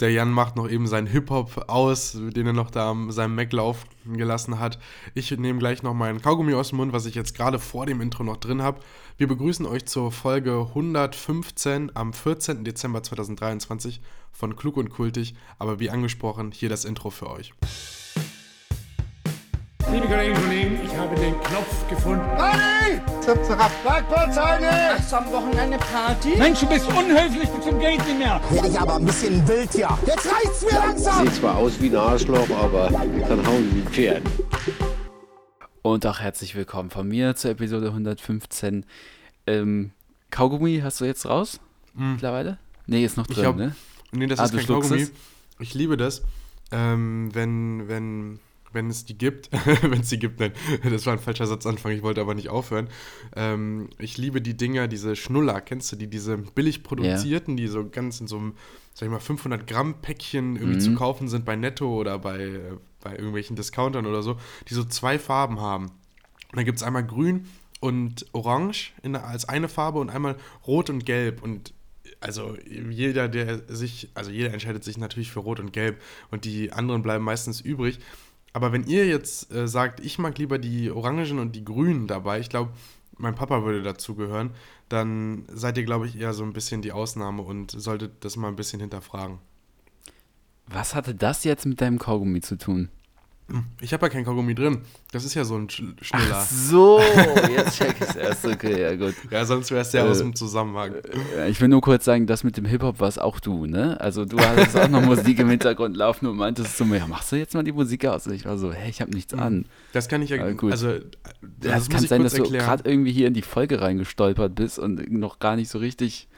der Jan macht noch eben seinen Hip-Hop aus, den er noch da am seinem Mac laufen gelassen hat. Ich nehme gleich noch meinen Kaugummi aus dem Mund, was ich jetzt gerade vor dem Intro noch drin habe. Wir begrüßen euch zur Folge 115 am 14. Dezember 2023 von Klug und Kultig. Aber wie angesprochen, hier das Intro für euch. Liebe Kolleginnen und Kollegen, ich habe den Knopf gefunden. Party! Zap, zap. Parkplatzheine! Hast du am Wochenende Party? Mensch, du bist unhöflich bis zum Geht nicht mehr. Werde ich aber ein bisschen wild hier. Jetzt reicht's mir langsam! Sieht zwar aus wie ein Arschloch, aber dann hauen die ein Pferd. Und auch herzlich willkommen von mir zur Episode 115. Ähm, Kaugummi hast du jetzt raus? Mittlerweile? Nee, ist noch Ich drin, hab- ne? Nee, das Ah, ist kein Kaugummi. es? Ich liebe das, ähm, wenn, wenn, wenn es die gibt. wenn es die gibt, nein. Das war ein falscher Satzanfang, ich wollte aber nicht aufhören. Ähm, ich liebe die Dinger, diese Schnuller, kennst du die, diese billig produzierten, die so ganz in so einem, sag ich mal, 500 Gramm Päckchen irgendwie Mhm. zu kaufen sind bei Netto oder bei, äh, bei irgendwelchen Discountern oder so, die so zwei Farben haben. Und dann gibt es einmal grün und orange in, als eine Farbe und einmal rot und gelb. Und also jeder, der sich, also jeder entscheidet sich natürlich für rot und gelb und die anderen bleiben meistens übrig. Aber wenn ihr jetzt äh, sagt, ich mag lieber die orangen und die grünen dabei, ich glaube, mein Papa würde dazu gehören, dann seid ihr, glaube ich, eher so ein bisschen die Ausnahme und solltet das mal ein bisschen hinterfragen. Was hatte das jetzt mit deinem Kaugummi zu tun? Ich habe ja kein Kaugummi drin. Das ist ja so ein Sch Schnuller. So, jetzt check ich's erst. Okay, ja gut. Ja, sonst wäre es ja Äh, aus dem Zusammenhang. Ja, Ich will nur kurz sagen, das mit dem Hip-Hop warst auch du, ne? Also du hattest auch noch Musik im Hintergrund laufen und meintest zu mir, ja, machst du jetzt mal die Musik aus? Und ich war so, hä, ich habe nichts an. Das kann ich ja, gut. also Ja, das es muss kann ich sein, dass du erklären. gerade irgendwie hier in die Folge reingestolpert bist und noch gar nicht so richtig.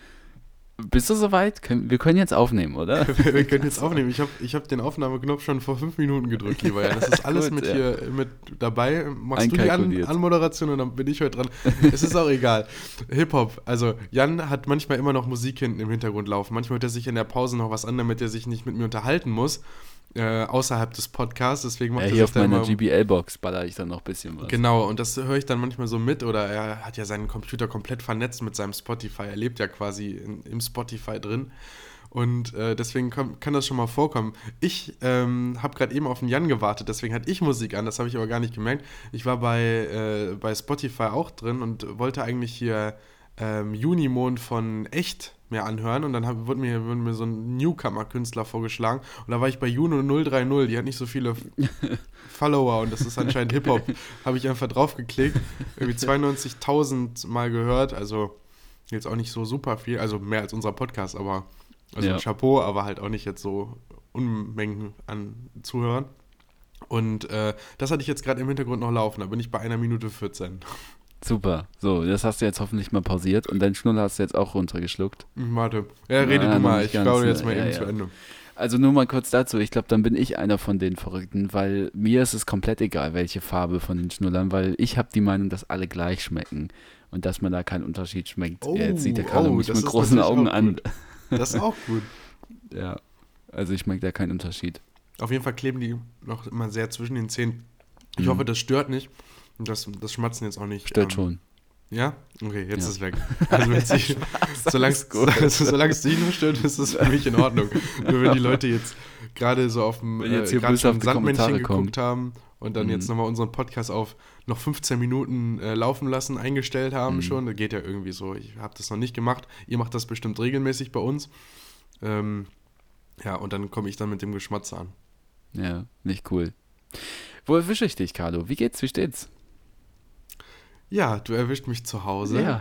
Bist du soweit? Wir können jetzt aufnehmen, oder? Wir können jetzt aufnehmen. Ich habe ich hab den Aufnahmeknopf schon vor fünf Minuten gedrückt, lieber Jan. Das ist alles Gut, mit ja. hier mit dabei. Machst du die An. Anmoderation und dann bin ich heute dran. es ist auch egal. Hip-Hop. Also, Jan hat manchmal immer noch Musik hinten im Hintergrund laufen. Manchmal hört er sich in der Pause noch was an, damit er sich nicht mit mir unterhalten muss. Äh, außerhalb des Podcasts. Deswegen macht Ja, er hier auf meiner GBL-Box baller ich dann noch ein bisschen was. Genau, und das höre ich dann manchmal so mit. Oder er hat ja seinen Computer komplett vernetzt mit seinem Spotify. Er lebt ja quasi in, im Spotify drin. Und äh, deswegen komm, kann das schon mal vorkommen. Ich ähm, habe gerade eben auf den Jan gewartet, deswegen hatte ich Musik an, das habe ich aber gar nicht gemerkt. Ich war bei, äh, bei Spotify auch drin und wollte eigentlich hier ähm, Junimond von Echt mir anhören und dann hab, wurde, mir, wurde mir so ein Newcomer-Künstler vorgeschlagen und da war ich bei Juno 030, die hat nicht so viele Follower und das ist anscheinend Hip-Hop. Habe ich einfach draufgeklickt, irgendwie 92.000 Mal gehört, also jetzt auch nicht so super viel, also mehr als unser Podcast, aber also Ja. Chapeau, aber halt auch nicht jetzt so Unmengen an Zuhörern. Und äh, das hatte ich jetzt gerade im Hintergrund noch laufen, da bin ich bei einer Minute 14. Super. So, das hast du jetzt hoffentlich mal pausiert und deinen Schnuller hast du jetzt auch runtergeschluckt. Warte, ja, rede Ja, du mal, ich ne? jetzt mal Ja, eben ja. zu Ende. Also nur mal kurz dazu, ich glaube, dann bin ich einer von den Verrückten, weil mir ist es komplett egal, welche Farbe von den Schnullern, weil ich habe die Meinung, dass alle gleich schmecken und dass man da keinen Unterschied schmeckt. Oh, jetzt sieht der Carlo oh, mich das mit großen Augen an. Das ist auch gut. Ja, also ich schmecke da keinen Unterschied. Auf jeden Fall kleben die noch immer sehr zwischen den Zähnen. Ich Mhm. hoffe, das stört nicht. Das, das Schmatzen jetzt auch nicht. Stört ähm, schon. Ja? Okay, jetzt Ja. ist es weg. Also wenn sich, solange es also, solange es dich nur stört, ist es für mich in Ordnung. Nur wenn die Leute jetzt gerade so auf dem äh, jetzt hier gerade schon auf Sandmännchen geguckt haben und dann Mhm. jetzt nochmal unseren Podcast auf noch 15 Minuten äh, laufen lassen, eingestellt haben Mhm. schon. Das geht ja irgendwie so. Ich habe das noch nicht gemacht. Ihr macht das bestimmt regelmäßig bei uns. Ähm, ja, und dann komme ich dann mit dem Geschmatze an. Ja, nicht cool. Wo erwische ich dich, Carlo? Wie geht's? Wie steht's? Ja, du erwischt mich zu Hause.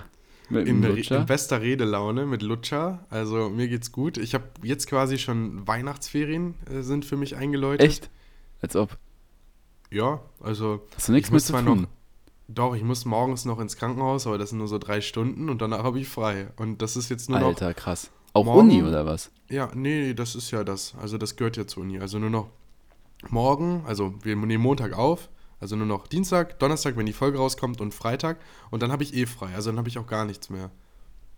Mit In, in bester Redelaune mit Lutscher. Also mir geht's gut. Ich habe jetzt quasi schon Weihnachtsferien äh, sind für mich eingeläutet. Echt? Als ob. Ja, also Hast du nichts ich mit zu tun? noch, doch, ich muss morgens noch ins Krankenhaus, aber das sind nur so drei Stunden und danach habe ich frei. Und das ist jetzt nur noch, Alter, krass. Auch morgen- Uni oder was? ja, nee, nee, das ist ja das. Also das gehört ja zur Uni. Also nur noch morgen, also wir nehmen Montag auf, also nur noch Dienstag, Donnerstag, wenn die Folge rauskommt und Freitag und dann habe ich eh frei. Also dann habe ich auch gar nichts mehr.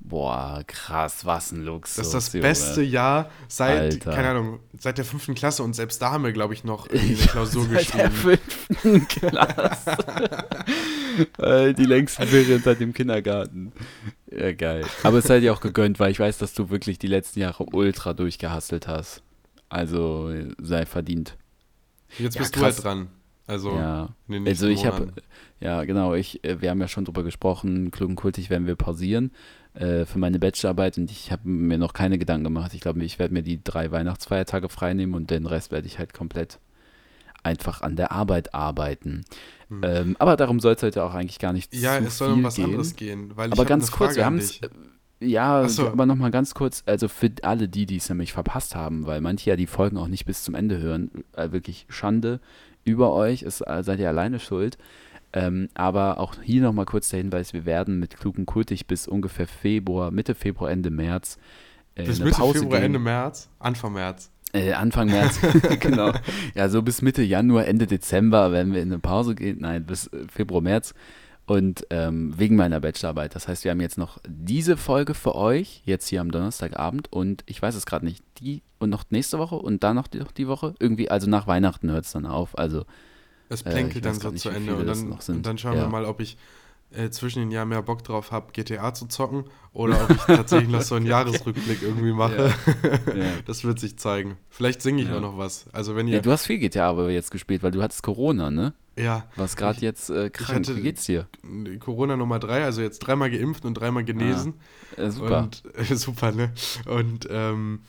Boah, krass, was ein Luxus. Das ist das Junge. beste Jahr seit, Alter. keine Ahnung, seit der fünften Klasse und selbst da haben wir, glaube ich, noch eine Klausur Seit der geschrieben. fünften Klasse. Die längsten Ferien seit dem Kindergarten. Ja, geil. Aber es sei dir auch gegönnt, weil ich weiß, dass du wirklich die letzten Jahre ultra durchgehastelt hast. Also sei verdient. Jetzt Ja, bist du krass. halt dran. Also, ja. Also ich habe, ja genau, ich, äh, wir haben ja schon drüber gesprochen, klug und kultig werden wir pausieren äh, für meine Bachelorarbeit und ich habe mir noch keine Gedanken gemacht. Ich glaube, ich werde mir die drei Weihnachtsfeiertage freinehmen und den Rest werde ich halt komplett einfach an der Arbeit arbeiten. Ähm, aber darum soll es heute auch eigentlich gar nicht Hm. Ja, zu es soll viel um was gehen. anderes gehen. Weil ich Aber ganz kurz, Frage wir haben es. dich. Ja, so. aber nochmal ganz kurz, also für alle die, die es nämlich verpasst haben, weil manche ja die Folgen auch nicht bis zum Ende hören, äh, wirklich Schande über euch, ist, äh, seid ihr alleine schuld. Ähm, aber auch hier nochmal kurz der Hinweis, wir werden mit Klug und Kultig bis ungefähr Februar, Mitte Februar, Ende März äh, Bis Mitte Pause Februar, gehen. Ende März? Anfang März. Äh, Anfang März, genau. Ja, so bis Mitte Januar, Ende Dezember werden wir in eine Pause gehen. Nein, bis äh, Februar, März. Und ähm, wegen meiner Bachelorarbeit. Das heißt, wir haben jetzt noch diese Folge für euch, jetzt hier am Donnerstagabend. Und ich weiß es gerade nicht, die und noch nächste Woche und dann noch die, noch die Woche. Irgendwie, also nach Weihnachten hört es dann auf. Also, Es Äh, plänkelt weiß dann so zu Ende und dann, und dann schauen Ja. wir mal, ob ich äh, zwischen den Jahren mehr Bock drauf habe, GTA zu zocken oder ob ich tatsächlich noch so einen Jahresrückblick irgendwie mache. ja. Das wird sich zeigen. Vielleicht singe ich Ja. auch noch was. Also wenn ja, ihr, du hast viel GTA aber jetzt gespielt, weil du hattest Corona, ne? ja, Was gerade jetzt äh, krank. Wie geht's dir? Corona Nummer drei, also jetzt dreimal geimpft und dreimal genesen. Äh, super. Und äh, super, ne? Und ähm,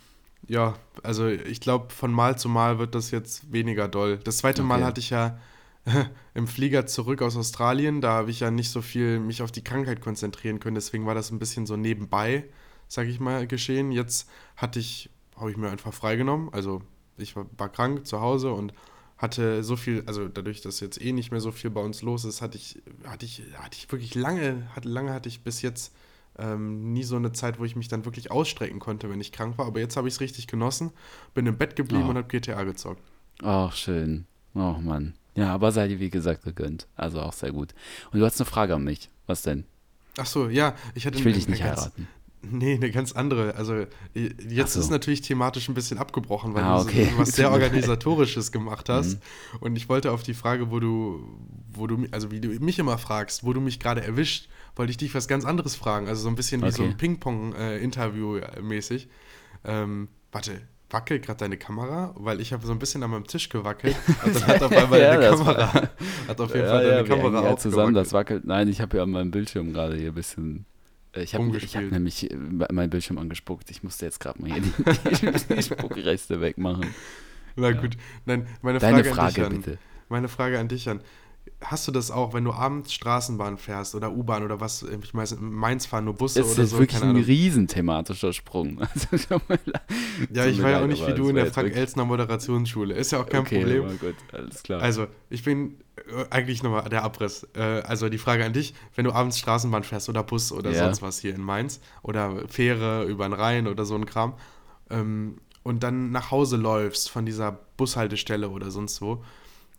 ja, also ich glaube, von Mal zu Mal wird das jetzt weniger doll. Das zweite Mal Okay. hatte ich ja im Flieger zurück aus Australien, da habe ich ja nicht so viel mich auf die Krankheit konzentrieren können, deswegen war das ein bisschen so nebenbei, sage ich mal, geschehen. Jetzt hatte ich, habe ich mir einfach freigenommen, also ich war, war krank zu Hause und hatte so viel, also dadurch, dass jetzt eh nicht mehr so viel bei uns los ist, hatte ich, hatte ich, hatte ich wirklich lange, hatte, lange hatte ich bis jetzt ähm, nie so eine Zeit, wo ich mich dann wirklich ausstrecken konnte, wenn ich krank war. Aber jetzt habe ich es richtig genossen, bin im Bett geblieben Oh. und habe GTA gezockt. Ach, schön. Oh Mann. Ja, aber sei dir wie gesagt gegönnt. Also auch sehr gut. Und du hast eine Frage an mich. Was denn? Ach so, ja, ich hatte Ich will eine- dich nicht ganz, heiraten. Nee, eine ganz andere. Also äh, jetzt so. ist natürlich thematisch ein bisschen abgebrochen, weil Ah, du so- okay. was sehr organisatorisches gemacht hast. Mhm. Und ich wollte auf die Frage, wo du, wo du, also wie du mich immer fragst, wo du mich gerade erwischt, wollte ich dich was ganz anderes fragen. Also so ein bisschen wie so Okay. ein Ping-Pong-Interview mäßig. Ähm, warte, wackelt gerade deine Kamera? Weil ich habe so ein bisschen an meinem Tisch gewackelt. Und dann hat auf einmal Ja, deine Kamera, hat auf jeden Fall deine hängen Kamera ja zusammen, das wackelt. Nein, ich habe ja an meinem Bildschirm gerade hier ein bisschen. äh, Ich habe hab nämlich äh, meinen Bildschirm angespuckt. Ich musste jetzt gerade mal hier die, die Spuckreste wegmachen. Na gut, nein, meine Deine Frage, an Frage dich an, bitte. Meine Frage an dich an. Hast du das auch, wenn du abends Straßenbahn fährst oder U-Bahn oder was? Ich meine, in Mainz fahren nur Busse Das ist oder so. wirklich keine ein Ahnung. riesen thematischer Sprung. Also. Ja, ich war ja auch nicht wie du das in der jetzt Frank wirklich- Elsner Moderationsschule. Ist ja auch kein okay, Problem. aber gut, alles klar. Also, ich bin äh, eigentlich nochmal der Abriss. Äh, also die Frage an dich, wenn du abends Straßenbahn fährst oder Bus oder Ja. sonst was hier in Mainz oder Fähre über den Rhein oder so ein Kram ähm, und dann nach Hause läufst von dieser Bushaltestelle oder sonst wo,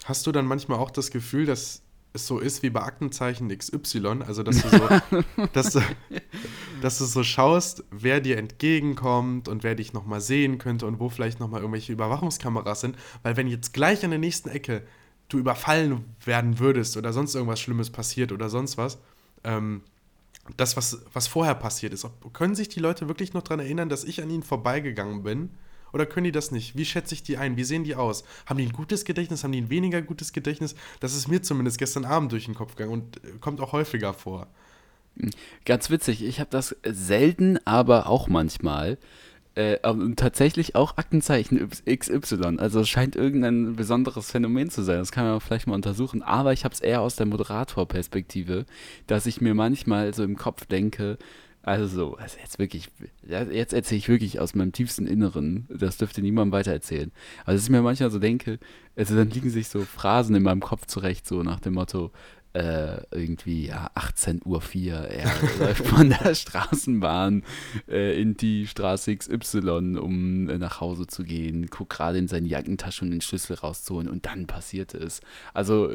hast du dann manchmal auch das Gefühl, dass es so ist wie bei Aktenzeichen XY, also dass du so, dass du, dass du so schaust, wer dir entgegenkommt und wer dich nochmal sehen könnte und wo vielleicht nochmal irgendwelche Überwachungskameras sind. Weil wenn jetzt gleich an der nächsten Ecke du überfallen werden würdest oder sonst irgendwas Schlimmes passiert oder sonst was, ähm, das, was, was vorher passiert ist, ob, können sich die Leute wirklich noch daran erinnern, dass ich an ihnen vorbeigegangen bin? Oder können die das nicht? Wie schätze ich die ein? Wie sehen die aus? Haben die ein gutes Gedächtnis? Haben die ein weniger gutes Gedächtnis? Das ist mir zumindest gestern Abend durch den Kopf gegangen und äh, kommt auch häufiger vor. Ganz witzig, ich habe das selten, aber auch manchmal. Äh, tatsächlich auch Aktenzeichen XY. Also es scheint irgendein besonderes Phänomen zu sein. Das kann man vielleicht mal untersuchen. Aber ich habe es eher aus der Moderatorperspektive, dass ich mir manchmal so im Kopf denke, also so, also jetzt wirklich, ja, jetzt erzähle ich wirklich aus meinem tiefsten Inneren. Das dürfte niemandem weitererzählen. Also dass ich mir manchmal so denke, also dann liegen sich so Phrasen in meinem Kopf zurecht, so nach dem Motto, äh, irgendwie ja, 18.04 Uhr, er läuft von der Straßenbahn äh, in die Straße XY, um äh, nach Hause zu gehen, guckt gerade in seine Jackentasche, um den Schlüssel rauszuholen und dann passierte es. Also,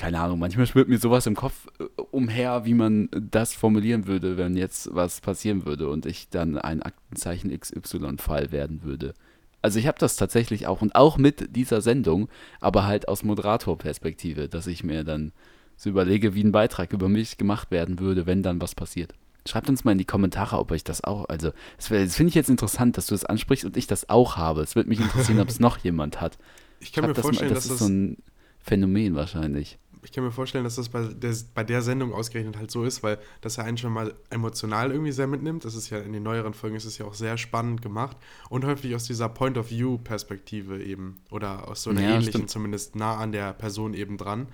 keine Ahnung, manchmal schwirrt mir sowas im Kopf äh, umher, wie man das formulieren würde, wenn jetzt was passieren würde und ich dann ein Aktenzeichen XY-Fall werden würde. Also ich habe das tatsächlich auch und auch mit dieser Sendung, aber halt aus Moderatorperspektive, dass ich mir dann so überlege, wie ein Beitrag über mich gemacht werden würde, wenn dann was passiert. Schreibt uns mal in die Kommentare, ob euch das auch, also das, das finde ich jetzt interessant, dass du das ansprichst und ich das auch habe. Es würde mich interessieren, ob es noch jemand hat. Ich kann mir Schreibt das mal- vorstellen, das dass ist das, so ein Phänomen wahrscheinlich. Ich kann mir vorstellen, dass das bei der, bei der Sendung ausgerechnet halt so ist, weil das ja einen schon mal emotional irgendwie sehr mitnimmt. Das ist ja in den neueren Folgen ist es ja auch sehr spannend gemacht und häufig aus dieser Point of View Perspektive eben oder aus so einer Ja, ähnlichen, stimmt. zumindest nah an der Person eben dran.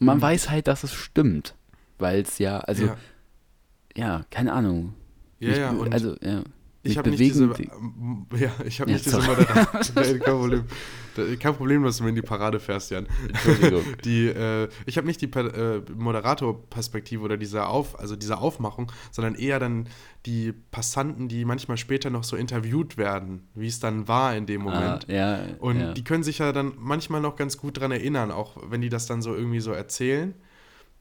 Und man weiß halt, dass es stimmt, weil es ja, also ja, ja, keine Ahnung. ja, Mich ja also ja. Ich habe nicht diese, ja, ich habe Ja, nicht diese sorry. Moderator, Nee, kein Problem, kein Problem, dass du mir in die Parade fährst, Jan. Entschuldigung. Die, äh, ich habe nicht die äh, Moderatorperspektive oder diese Auf, also diese Aufmachung, sondern eher dann die Passanten, die manchmal später noch so interviewt werden, wie es dann war in dem Ah, Moment. ja, Und ja. die können sich ja dann manchmal noch ganz gut dran erinnern, auch wenn die das dann so irgendwie so erzählen.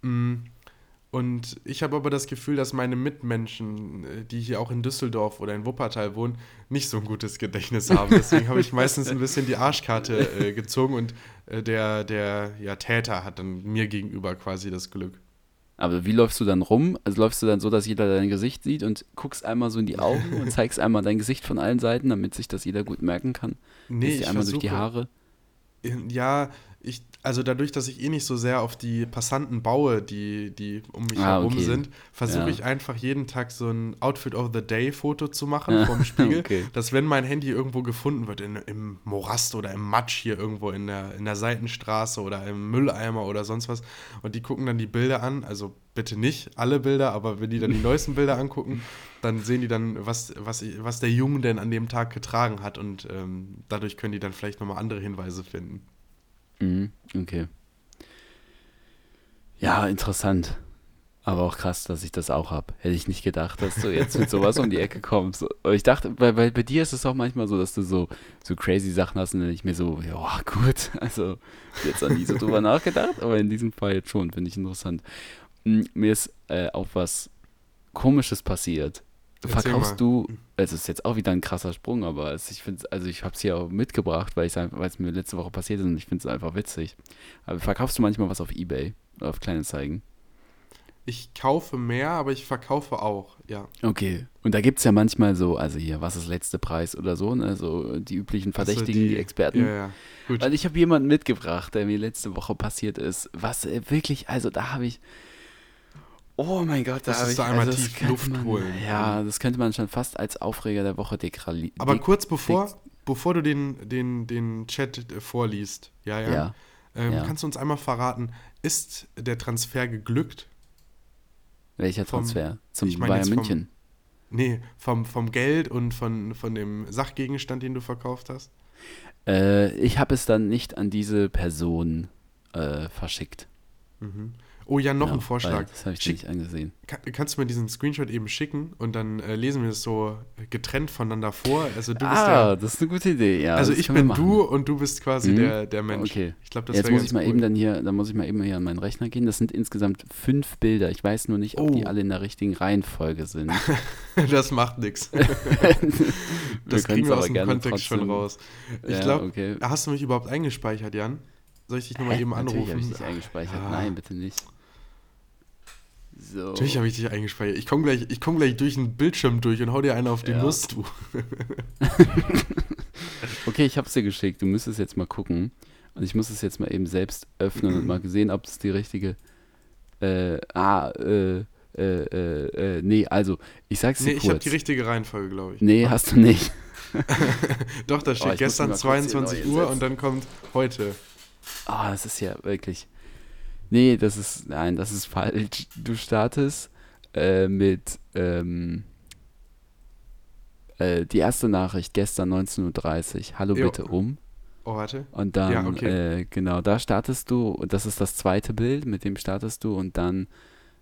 Mm. Und ich habe aber das Gefühl, dass meine Mitmenschen, äh, die hier auch in Düsseldorf oder in Wuppertal wohnen, nicht so ein gutes Gedächtnis haben. Deswegen habe ich meistens ein bisschen die Arschkarte äh, gezogen und äh, der, der ja, Täter hat dann mir gegenüber quasi das Glück. Aber wie läufst du dann rum? Also läufst du dann so, dass jeder dein Gesicht sieht und guckst einmal so in die Augen und zeigst einmal dein Gesicht von allen Seiten, damit sich das jeder gut merken kann? Nee, Gehst ich einmal durch die versuche- Haare. Ja, ich, also dadurch, dass ich eh nicht so sehr auf die Passanten baue, die, die um mich Ah, herum okay. sind, versuche Ja. ich einfach jeden Tag so ein Outfit of the Day Foto zu machen Ja, vom Spiegel, okay. dass wenn mein Handy irgendwo gefunden wird, in, im Morast oder im Matsch hier irgendwo in der, in der Seitenstraße oder im Mülleimer oder sonst was, und die gucken dann die Bilder an, also bitte nicht alle Bilder, aber wenn die dann die neuesten Bilder angucken, dann sehen die dann, was, was, was der Junge denn an dem Tag getragen hat und ähm, dadurch können die dann vielleicht nochmal andere Hinweise finden. Mhm, okay. Ja, interessant. Aber auch krass, dass ich das auch habe. Hätte ich nicht gedacht, dass du jetzt mit sowas um die Ecke kommst. Aber ich dachte, weil, weil bei dir ist es auch manchmal so, dass du so, so crazy Sachen hast und dann ich mir so, ja, gut. Also, jetzt an nie so drüber nachgedacht, aber in diesem Fall jetzt schon, finde ich interessant. Mm, Mir ist äh, auch was Komisches passiert. Verkaufst du, es ist jetzt auch wieder ein krasser Sprung, aber es, ich finde, also ich habe es hier auch mitgebracht, weil es mir letzte Woche passiert ist und ich finde es einfach witzig. Aber verkaufst du manchmal was auf Ebay, auf Kleinanzeigen? Ich kaufe mehr, aber ich verkaufe auch, ja. Okay. Und da gibt es ja manchmal so, also hier, was ist letzte Preis oder so, ne? So die üblichen Also Verdächtigen, die, Experten. Ja, ja. Gut. Weil ich habe jemanden mitgebracht, der mir letzte Woche passiert ist, was äh, wirklich, also da habe ich. Oh mein Gott, da Das ist da einmal also das tief Luft man, holen. Ja, das könnte man schon fast als Aufreger der Woche dekrali- aber kurz bevor, bevor du den, den, den Chat äh, vorliest, ja, ja, Ja. ähm, ja. kannst du uns einmal verraten, ist der Transfer geglückt? Welcher vom- Transfer? Zum ich meine Bayern jetzt vom- München. Nee, vom, vom Geld und von, von dem Sachgegenstand, den du verkauft hast? Äh, ich habe es dann nicht an diese Person äh, verschickt. Mhm. Oh ja, noch Ja, ein Vorschlag. Das habe ich Schick, nicht angesehen. kann, kannst du mir diesen Screenshot eben schicken und dann äh, lesen wir es so getrennt voneinander vor? Also du bist ah, der, das ist eine gute Idee, ja. also ich bin du und du bist quasi Mhm. der, der Mensch. Okay. Ich glaube, das Jetzt muss ich mal cool. eben dann hier, dann muss ich mal eben hier an meinen Rechner gehen. Das sind insgesamt fünf Bilder. Ich weiß nur nicht, ob die Oh. alle in der richtigen Reihenfolge sind. das macht nichts. Das kriegen wir aus dem Kontext schon trotzdem- raus. Ich Ja, glaube, okay. hast du mich überhaupt eingespeichert, Jan? Soll ich dich nochmal eben anrufen? habe ich dich eingespeichert. Ja. Nein, bitte nicht. So. Natürlich habe ich dich eingespeichert. Ich komme gleich, ich komm gleich durch den Bildschirm durch und hau dir einen auf die Ja. Nuss, du. Okay, ich habe es dir geschickt. Du müsstest jetzt mal gucken. Und ich muss es jetzt mal eben selbst öffnen und mal sehen, ob es die richtige. Äh, ah, äh, äh, äh, äh, nee, also, ich sag's dir Nee, ich habe kurz. die richtige Reihenfolge, glaube ich. nee, hast du nicht. Doch, da Oh, steht muss gestern mich mal kurz hier 22 neu Uhr und dann kommt heute. Ah, das ist ja wirklich. Nee, das ist. Nein, das ist falsch. Du startest äh, mit. Ähm, äh, die erste Nachricht gestern 19.30 Uhr. Hallo Jo. bitte um. Oh, warte. Und dann, Ja, okay. äh, genau, da startest du, und das ist das zweite Bild, mit dem startest du, und dann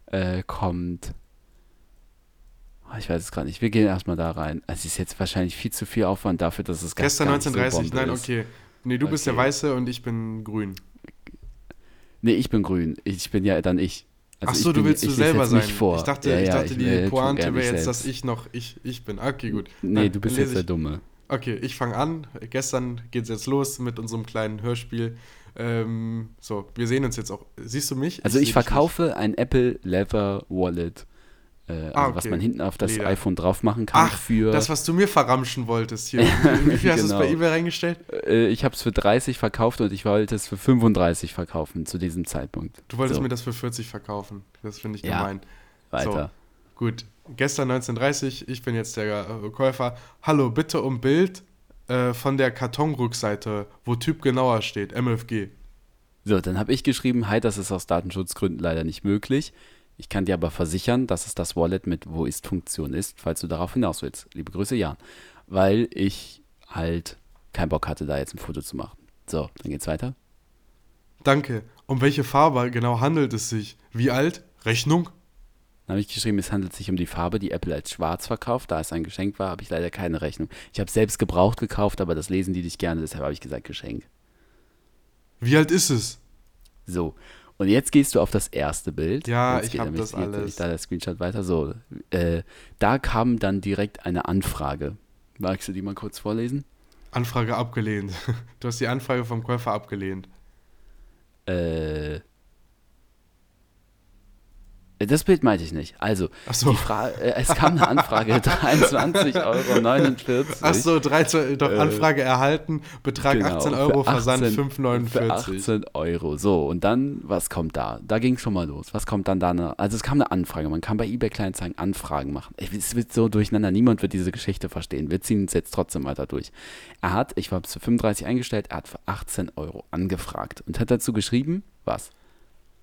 äh, kommt. Ah, Ich weiß es gerade nicht. Wir gehen erstmal da rein. Es ist jetzt wahrscheinlich viel zu viel Aufwand dafür, dass es gar, Gestern gar so 1930, Bombe nein, ist. okay. Nee, du bist der Okay. Weiße und ich bin grün. Nee, ich bin grün. Ich bin ja dann ich. Also Ach ich so, du willst ich du selber sein. Vor. Ich dachte, Ja, ich ja, dachte die will schon Pointe wäre ich jetzt, dass selbst. ich noch ich, ich bin. Okay, gut. Nee, Nein, du bist jetzt der ich. Dumme. Okay, ich fange an. Gestern geht es jetzt los mit unserem kleinen Hörspiel. Ähm, so, wir sehen uns jetzt auch. Siehst du mich? Also ich, dich verkaufe ein Apple Leather Wallet also Ah, was okay. man hinten auf das Leder. iPhone drauf machen kann Ach, für. das, was du mir verramschen wolltest hier. Wie viel hast du es bei Genau. eBay reingestellt? äh, ich habe es für 30 verkauft und ich wollte es für 35 verkaufen zu diesem Zeitpunkt. Du wolltest so, mir das für 40 verkaufen. Das finde ich Ja. gemein. weiter. Gut, gestern 19.30 ich bin jetzt der äh, Käufer. Hallo, bitte um Bild äh, von der Kartonrückseite, wo Typ genauer steht, MFG. So, dann habe ich geschrieben, hi, das ist aus Datenschutzgründen leider nicht möglich. Ich kann dir aber versichern, dass es das Wallet mit Wo ist Funktion ist, falls du darauf hinaus willst. Liebe Grüße, Jan. Weil ich halt keinen Bock hatte, da jetzt ein Foto zu machen. So, dann geht's weiter. Danke. Um welche Farbe genau handelt es sich? Wie alt? Rechnung? Dann habe ich geschrieben, es handelt sich um die Farbe, die Apple als schwarz verkauft. Da es ein Geschenk war, habe ich leider keine Rechnung. Ich habe selbst gebraucht gekauft, aber das lesen die nicht gerne, deshalb habe ich gesagt Geschenk. Wie alt ist es? So, und jetzt gehst du auf das erste Bild. Ja, Jetzt ich geht hab nämlich- das geht alles. Da der Screenshot weiter. So, äh, da kam dann direkt eine Anfrage. Magst du die mal kurz vorlesen? Anfrage abgelehnt. Du hast die Anfrage vom Käufer abgelehnt. Äh, das Bild meinte ich nicht. Also, so. äh, es kam eine Anfrage, 23,49 Euro. Achso, doch Anfrage erhalten, Betrag Äh, Genau, 18 für Euro, Versand 18 Für 5,49. 18 Euro. So, und dann, was kommt da? Da ging schon mal los. Was kommt dann da? Ne? Also es kam eine Anfrage. Man kann bei eBay Kleinanzeigen Anfragen machen. Es wird so durcheinander. Niemand wird diese Geschichte verstehen. Wir ziehen es jetzt trotzdem weiter durch. Er hat, ich habe es für 35 eingestellt, er hat für 18 Euro angefragt und hat dazu geschrieben, was?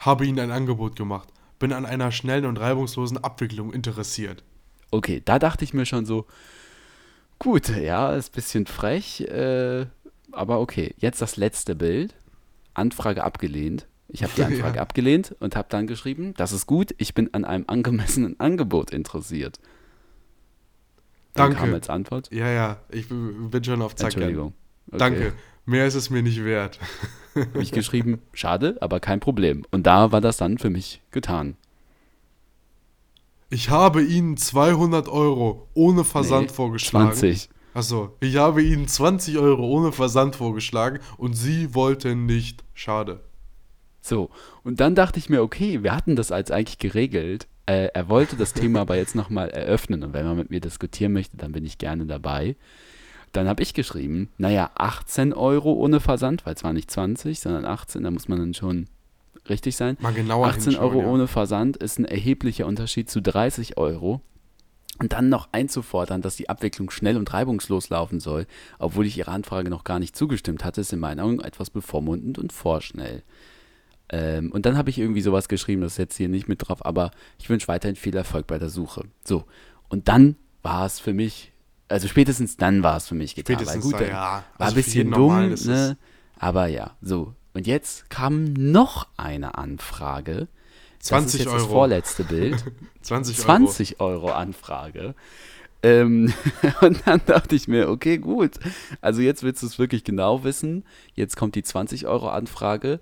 Habe Ihnen ein Angebot gemacht. Bin an einer schnellen und reibungslosen Abwicklung interessiert. Okay, da dachte ich mir schon so, gut, ja, ist ein bisschen frech, äh, aber okay. Jetzt das letzte Bild. Anfrage abgelehnt. Ich habe die Anfrage Ja. abgelehnt und habe dann geschrieben, das ist gut, ich bin an einem angemessenen Angebot interessiert. Dann Danke. kam als Antwort, Ja, ja, ich bin schon auf Zack. Entschuldigung. Okay. Danke. Mehr ist es mir nicht wert. Habe ich geschrieben, schade, aber kein Problem. Und da war das dann für mich getan. Ich habe Ihnen 200 Euro ohne Versand Nee, vorgeschlagen. 20. Achso, ich habe Ihnen 20 Euro ohne Versand vorgeschlagen und Sie wollten nicht. Schade. So, und dann dachte ich mir, okay, wir hatten das als eigentlich geregelt. Äh, er wollte das Thema aber jetzt nochmal eröffnen und wenn man mit mir diskutieren möchte, dann bin ich gerne dabei. Dann habe ich geschrieben, naja, 18 Euro ohne Versand, weil es war nicht 20, sondern 18, da muss man dann schon richtig sein. Mal genauer 18 hinschauen, Euro ja. ohne Versand ist ein erheblicher Unterschied zu 30 Euro. Und dann noch einzufordern, dass die Abwicklung schnell und reibungslos laufen soll, obwohl ich Ihrer Anfrage noch gar nicht zugestimmt hatte, ist in meinen Augen etwas bevormundend und vorschnell. Ähm, und dann habe ich irgendwie sowas geschrieben, das ist jetzt hier nicht mit drauf, aber ich wünsche weiterhin viel Erfolg bei der Suche. So, und dann war es für mich, also spätestens dann war es für mich getan. Spätestens weil gut, da, dann ja. War Also ein für jeden bisschen dumm, ne? aber ja, so. Und jetzt kam noch eine Anfrage. Das 20 ist jetzt Euro. das vorletzte Bild. 20 Euro. 20 Euro Anfrage. Ähm, und dann dachte ich mir, okay, gut. Also jetzt willst du es wirklich genau wissen. Jetzt kommt die 20 Euro Anfrage.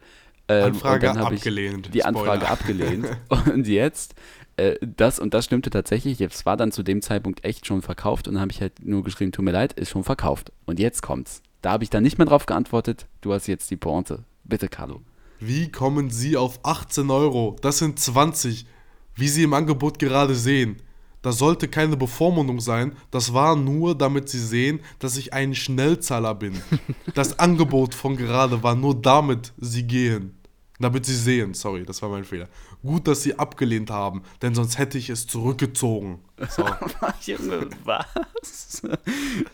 Ähm, Anfrage und dann hab ich abgelehnt. Die Spoiler. Anfrage abgelehnt. Und jetzt, äh, das und das stimmte tatsächlich. Es war dann zu dem Zeitpunkt echt schon verkauft und dann habe ich halt nur geschrieben, tut mir leid, ist schon verkauft. Und jetzt kommt's. Da habe ich dann nicht mehr drauf geantwortet. Du hast jetzt die Pointe. Bitte, Carlo. Wie kommen Sie auf 18 Euro? Das sind 20. Wie Sie im Angebot gerade sehen. Das sollte keine Bevormundung sein. Das war nur, damit Sie sehen, dass ich ein Schnellzahler bin. Das Angebot von gerade war nur damit Sie gehen. Damit Sie sehen, sorry, das war mein Fehler. Gut, dass Sie abgelehnt haben, denn sonst hätte ich es zurückgezogen. So. Junge, was?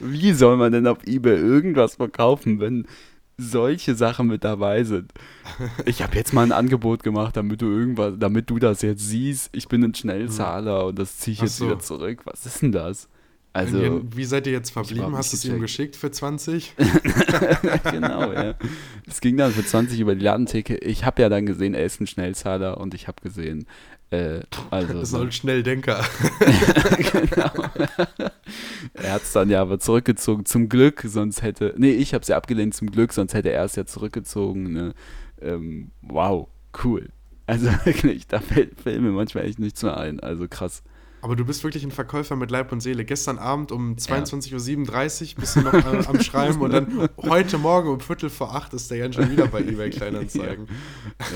Wie soll man denn auf Ebay irgendwas verkaufen, wenn solche Sachen mit dabei sind? Ich habe jetzt mal ein Angebot gemacht, damit du irgendwas, damit du das jetzt siehst. Ich bin ein Schnellzahler und das ziehe ich Ach jetzt so. wieder zurück. Was ist denn das? Also, Und Wie seid ihr jetzt verblieben? Hast du es ihm geschickt für 20? genau, ja. Es ging dann für 20 über die Ladentheke. Ich habe ja dann gesehen, er ist ein Schnellzahler und ich habe gesehen, äh, also. Das ist ein Schnelldenker. genau. er hat es dann ja aber zurückgezogen, zum Glück, sonst hätte, nee, ich habe es ja abgelehnt, zum Glück, sonst hätte er es ja zurückgezogen. Ne? Ähm, wow, cool. Also wirklich, da fällt, fällt mir manchmal echt nichts mehr ein, also krass. Aber du bist wirklich ein Verkäufer mit Leib und Seele. Gestern Abend um 22.37 Uhr bist du noch am, am Schreiben und dann heute Morgen um Viertel vor acht ist der Jan schon wieder bei eBay Kleinanzeigen.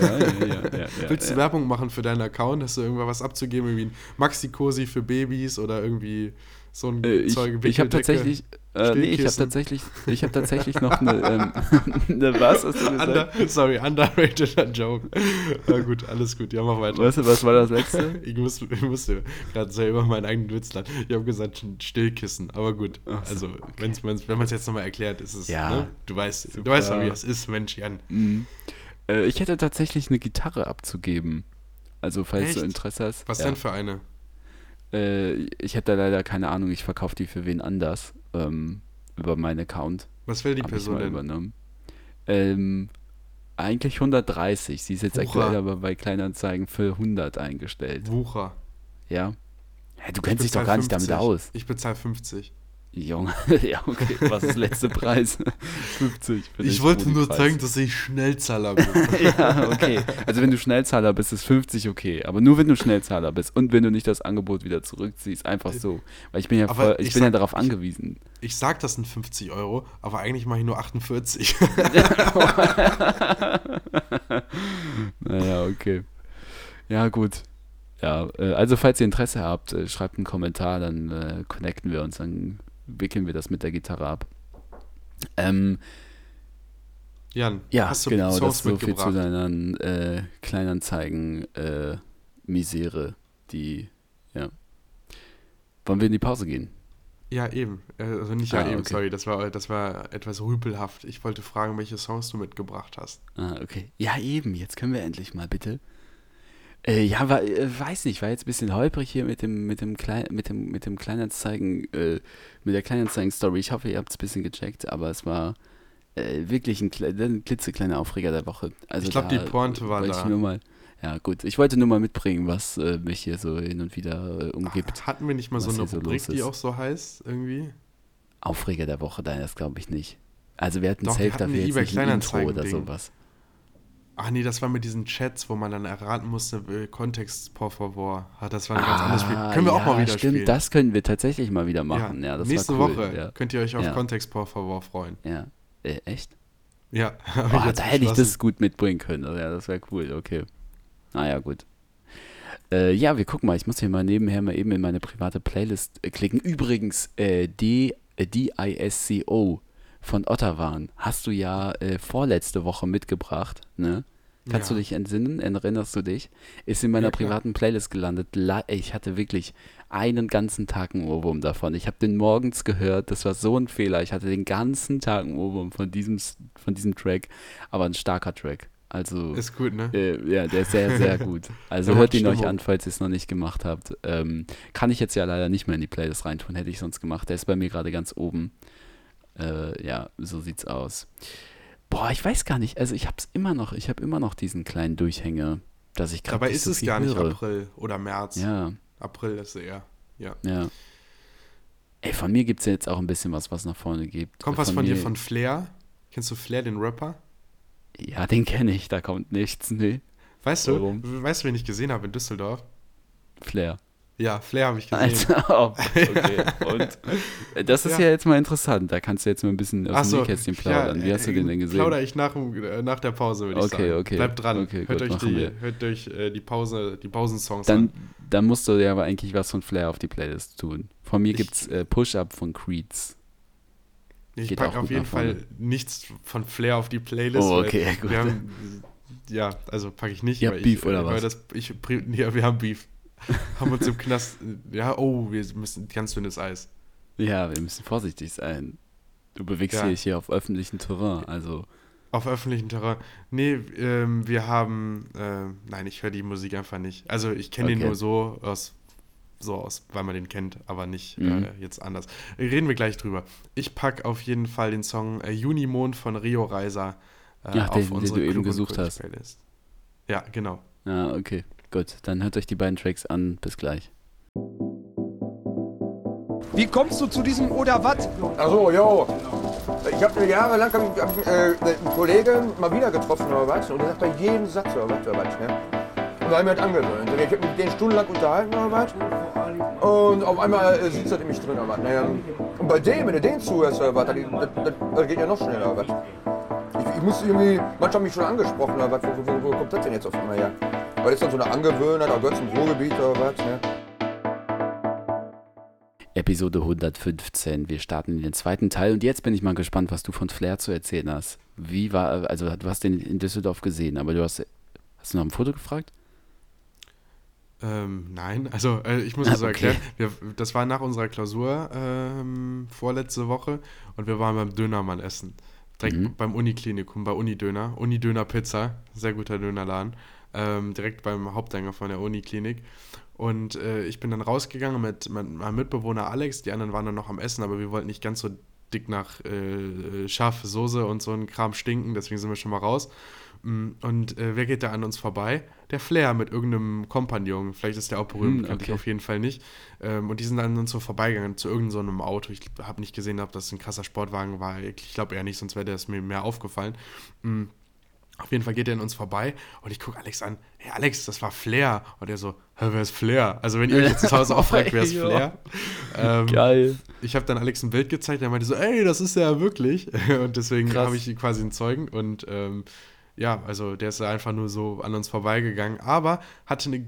Ja, ja, ja, ja, Willst du. Werbung machen für deinen Account? Hast du irgendwas abzugeben, irgendwie ein Maxi-Cosi für Babys oder irgendwie so ein Äh, ich Zeug, ich habe Wickeldecke? tatsächlich, äh, nee, ich habe tatsächlich, ich habe tatsächlich noch eine, ähm, eine was hast du gesagt? Under, sorry, underrateder Joke. Na gut, alles gut, ja, mach weiter. Was, was war das letzte? Ich musste, ich musste gerade selber meinen eigenen Witz lachen. Ich habe gesagt, Stillkissen, aber gut. Ach so, also, wenn's, wenn's, wenn man es jetzt nochmal erklärt, ist es, Ja. ne? du weißt, Super. du weißt wie das ist, Mensch, Jan. Mhm. Äh, ich hätte tatsächlich eine Gitarre abzugeben. Also falls du Echt? Interesse hast. Was ja. denn für eine? Äh, ich hätte da leider keine Ahnung, ich verkaufe die für wen anders. Ähm, über meinen Account. Was will die Hab Person denn? übernommen. Ähm, eigentlich 130. Sie ist jetzt Wucher. aktuell aber bei Kleinanzeigen für 100 eingestellt. Wucher. Ja? ja du Ich kennst dich doch gar nicht damit 50. aus. Ich bezahle 50. Junge, ja, okay. Was ist der letzte Preis? 50. für Ich wollte nur zeigen, dass ich Schnellzahler bin. ja, okay. Also wenn du Schnellzahler bist, ist 50 okay. Aber nur wenn du Schnellzahler bist und wenn du nicht das Angebot wieder zurückziehst. Einfach so. Weil ich bin ja, voll, ich ich bin ja sag- darauf ich- angewiesen. Ich sag, das sind 50 Euro, aber eigentlich mache ich nur 48. Naja, okay. Ja, gut. Ja, äh, also falls ihr Interesse habt, äh, schreibt einen Kommentar, dann äh, connecten wir uns, dann wickeln wir das mit der Gitarre ab. Ähm, Jan, ja, hast du genau, das Songs ist so viel zu deinen äh, Kleinanzeigen äh, Misere, die, ja. Wollen wir in die Pause gehen? Ja, eben. Also nicht ja Ah, eben, okay. sorry, das war, das war etwas rüpelhaft. Ich wollte fragen, welche Songs du mitgebracht hast. Ah, okay. Ja, eben, jetzt können wir endlich mal, bitte. Äh, ja, war, äh, weiß nicht, war jetzt ein bisschen holprig hier mit dem, mit dem, Klein, mit dem, mit dem Kleinanzeigen, äh, mit der Kleinanzeigen-Story. Ich hoffe, ihr habt es ein bisschen gecheckt, aber es war äh, wirklich ein, ein klitzekleiner Aufreger der Woche. Also Ich glaub, da die Pointe war da. Ich nur mal, ja, gut. Ich wollte nur mal mitbringen, was äh, mich hier so hin und wieder umgibt. Hatten wir nicht mal so eine so Rubrik, los die auch so heißt, irgendwie? Aufreger der Woche, nein, das glaube ich nicht. Also wir hatten Doch, wir safe hatten dafür jetzt nicht ein Intro oder Kleinanzeigen-Ding. sowas. Ach nee, das war mit diesen Chats, wo man dann erraten musste, äh, Kontext, por favor. Ah, das war ein ganz anderes Spiel. Können wir auch ja, mal wieder stimmt, spielen. das können wir tatsächlich mal wieder machen. Ja, das Nächste cool. Woche Ja, könnt ihr euch auf Ja. Kontext, por favor freuen. ja. Äh, echt? Ja, Boah, da hätte ich das gut mitbringen können. Also, ja, das wäre cool, okay. Naja, gut. Äh, ja, wir gucken mal. Ich muss hier mal nebenher mal eben in meine private Playlist äh, klicken. Übrigens, äh, D, äh, DISCO von Ottawan hast du ja äh, vorletzte Woche mitgebracht, ne? Kannst Ja. du dich entsinnen? Erinnerst du dich? Ist in meiner Ja, privaten Playlist gelandet. Ich hatte wirklich einen ganzen Tag einen Ohrwurm davon. Ich habe den morgens gehört. Das war so ein Fehler. Ich hatte den ganzen Tag einen Ohrwurm von diesem, von diesem Track. Aber ein starker Track. Also, Ist gut, ne? äh, ja, der ist sehr, sehr gut. Also hört ihn euch an, falls ihr es noch nicht gemacht habt. Ähm, kann ich jetzt ja leider nicht mehr in die Playlist reintun, hätte ich sonst gemacht. Der ist bei mir gerade ganz oben. Äh, ja, so sieht's aus. Boah, ich weiß gar nicht. Also ich hab's immer noch. Ich habe immer noch diesen kleinen Durchhänger, dass ich gerade Dabei ist so es gar nicht höre. April oder März. Ja, April ist eher. Ja. ja. Ey, von mir gibt's ja jetzt auch ein bisschen was, was nach vorne geht. Kommt was von, mir, dir von Flair? Kennst du Flair, den Rapper? Ja, den kenne ich. Da kommt nichts. Nee. Weißt du, Warum? weißt du, wen ich gesehen habe in Düsseldorf? Flair. Ja, Flair habe ich gesehen. Alter, oh, okay. Und äh, das ist ja. Ja. jetzt mal interessant. Da kannst du jetzt mal ein bisschen aus Ach dem so, Nähkästchen plaudern. Wie hast du den denn gesehen? Plauder ich nach, äh, nach der Pause, würde ich Okay, sagen. okay. Bleibt dran. Okay, hört, gut, euch die, hört euch äh, die Pause, die Pausensongs Dann, an. dann musst du ja aber eigentlich was von Flair auf die Playlist tun. Von mir Ich- gibt's äh, Push-Up von Creeds. Ich geht packe auf jeden. Fall nichts von Flair auf die Playlist. Oh, weil okay, gut. Wir haben, ja, also packe ich nicht. Ihr habt ich, Beef oder äh, weil was? Das, ich, ja, wir haben Beef. haben uns im Knast, ja, oh, wir müssen ganz dünnes Eis. Ja, wir müssen vorsichtig sein. Du bewegst Ja. dich hier auf öffentlichem Terrain, also Auf öffentlichem Terrain. Nee, ähm, wir haben, äh, nein, ich höre die Musik einfach nicht. Also ich kenne den Okay. nur so aus, so aus, weil man den kennt, aber nicht Mhm. äh, jetzt anders. Reden wir gleich drüber. Ich packe auf jeden Fall den Song äh, Junimond von Rio Reiser äh, Ach, auf den- den unsere du eben gesucht hast. Playlist. Ja, genau. Ja, okay. Gut, dann hört euch die beiden Tracks an. Bis gleich. Wie kommst du zu diesem oder was? Achso, jo. Ich habe jahrelang hab ich, hab ich, äh, einen Kollegen mal wieder getroffen oder was. Und der sagt bei jedem Satz oder was oder was. Ne? Und da habe ich mir das angewöhnt. Und ich habe mich mit denen stundenlang unterhalten oder was. Und auf einmal äh, sitzt er nämlich drin, aber naja. Und bei dem, wenn du den zuhörst, oder was, das, das, das, das geht ja noch schneller, oder was. Ich, ich muss irgendwie, manche haben mich schon angesprochen, oder was, wo, wo, wo kommt das denn jetzt auf einmal her? Weil das ist dann so eine Angewöhnheit, auch gehört zum Ruhrgebiet, oder was, ne? Episode 115. Wir starten in den zweiten Teil und jetzt bin ich mal gespannt, was du von Flair zu erzählen hast. Wie war, also du hast den in Düsseldorf gesehen, aber du hast, hast du nach dem Foto gefragt? Ähm, nein, also äh, ich muss Ah, das so okay. erklären. Wir, das war nach unserer Klausur ähm, vorletzte Woche und wir waren beim Dönermann essen. Direkt Mhm. beim Uniklinikum, bei Unidöner. Unidöner Pizza, sehr guter Dönerladen. Ähm, direkt beim Haupteingang von der Uniklinik. Und äh, ich bin dann rausgegangen mit, mit meinem Mitbewohner Alex. Die anderen waren dann noch am Essen, aber wir wollten nicht ganz so dick nach äh, scharfe Soße und so ein Kram stinken, deswegen sind wir schon mal raus. Mm, Und äh, wer geht da an uns vorbei? Der Flair mit irgendeinem Kompagnon. Vielleicht ist der auch berühmt, Hm, kannte ich okay. auf jeden Fall nicht. Ähm, und die sind an uns so vorbeigegangen zu irgendeinem so Auto. Ich habe nicht gesehen, ob das ein krasser Sportwagen war. Ich glaube eher nicht, sonst wäre das mir mehr aufgefallen. Mm. Auf jeden Fall geht er an uns vorbei und ich gucke Alex an. Hey Alex, das war Flair. Und er so, Hä, wer ist Flair? Also wenn ihr euch jetzt zu Hause auch fragt, wer ist. Flair? Ähm, Geil. ich habe dann Alex ein Bild gezeigt, der meinte so, ey, das ist er ja wirklich. Und deswegen habe ich quasi einen Zeugen. Und ähm, ja, also der ist einfach nur so an uns vorbeigegangen, aber hatte eine,